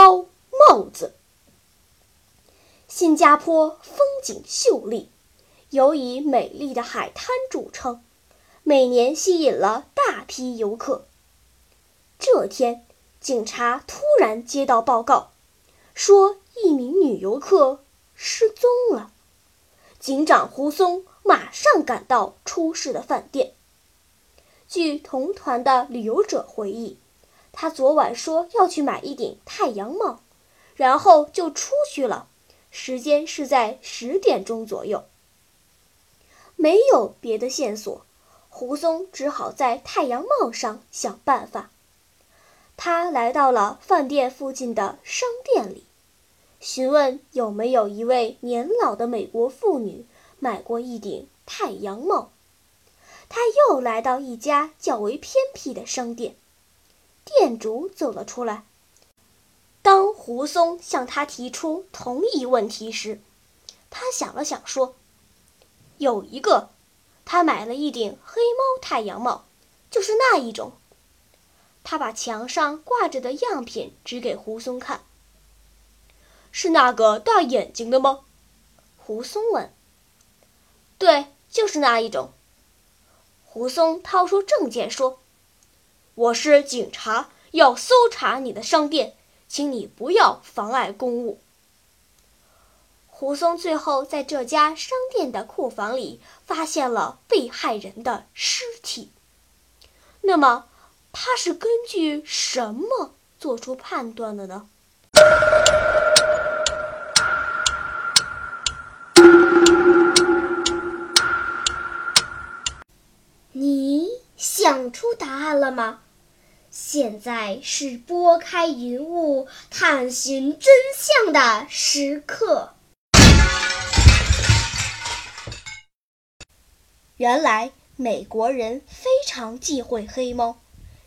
猫帽子。新加坡风景秀丽，尤以美丽的海滩著称，每年吸引了大批游客。这天，警察突然接到报告，说一名女游客失踪了。警长胡松马上赶到出事的饭店。据同团的旅游者回忆。他昨晚说要去买一顶太阳帽，然后就出去了。时间是在十点钟左右。没有别的线索，胡松只好在太阳帽上想办法。他来到了饭店附近的商店里，询问有没有一位年老的美国妇女买过一顶太阳帽。他又来到一家较为偏僻的商店。店主走了出来。当胡松向他提出同一问题时，他想了想说：“有一个，他买了一顶黑猫太阳帽，就是那一种。”他把墙上挂着的样品指给胡松看：“是那个大眼睛的吗？”胡松问。“对，就是那一种。”胡松掏出证件说。我是警察，要搜查你的商店，请你不要妨碍公务。胡松最后在这家商店的库房里发现了被害人的尸体。那么，他是根据什么做出判断的呢？你想出答案了吗？现在是拨开云雾探寻真相的时刻。原来美国人非常忌讳黑猫，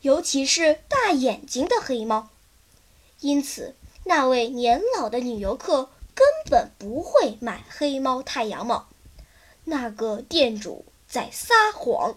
尤其是大眼睛的黑猫，因此那位年老的女游客根本不会买黑猫太阳帽。那个店主在撒谎。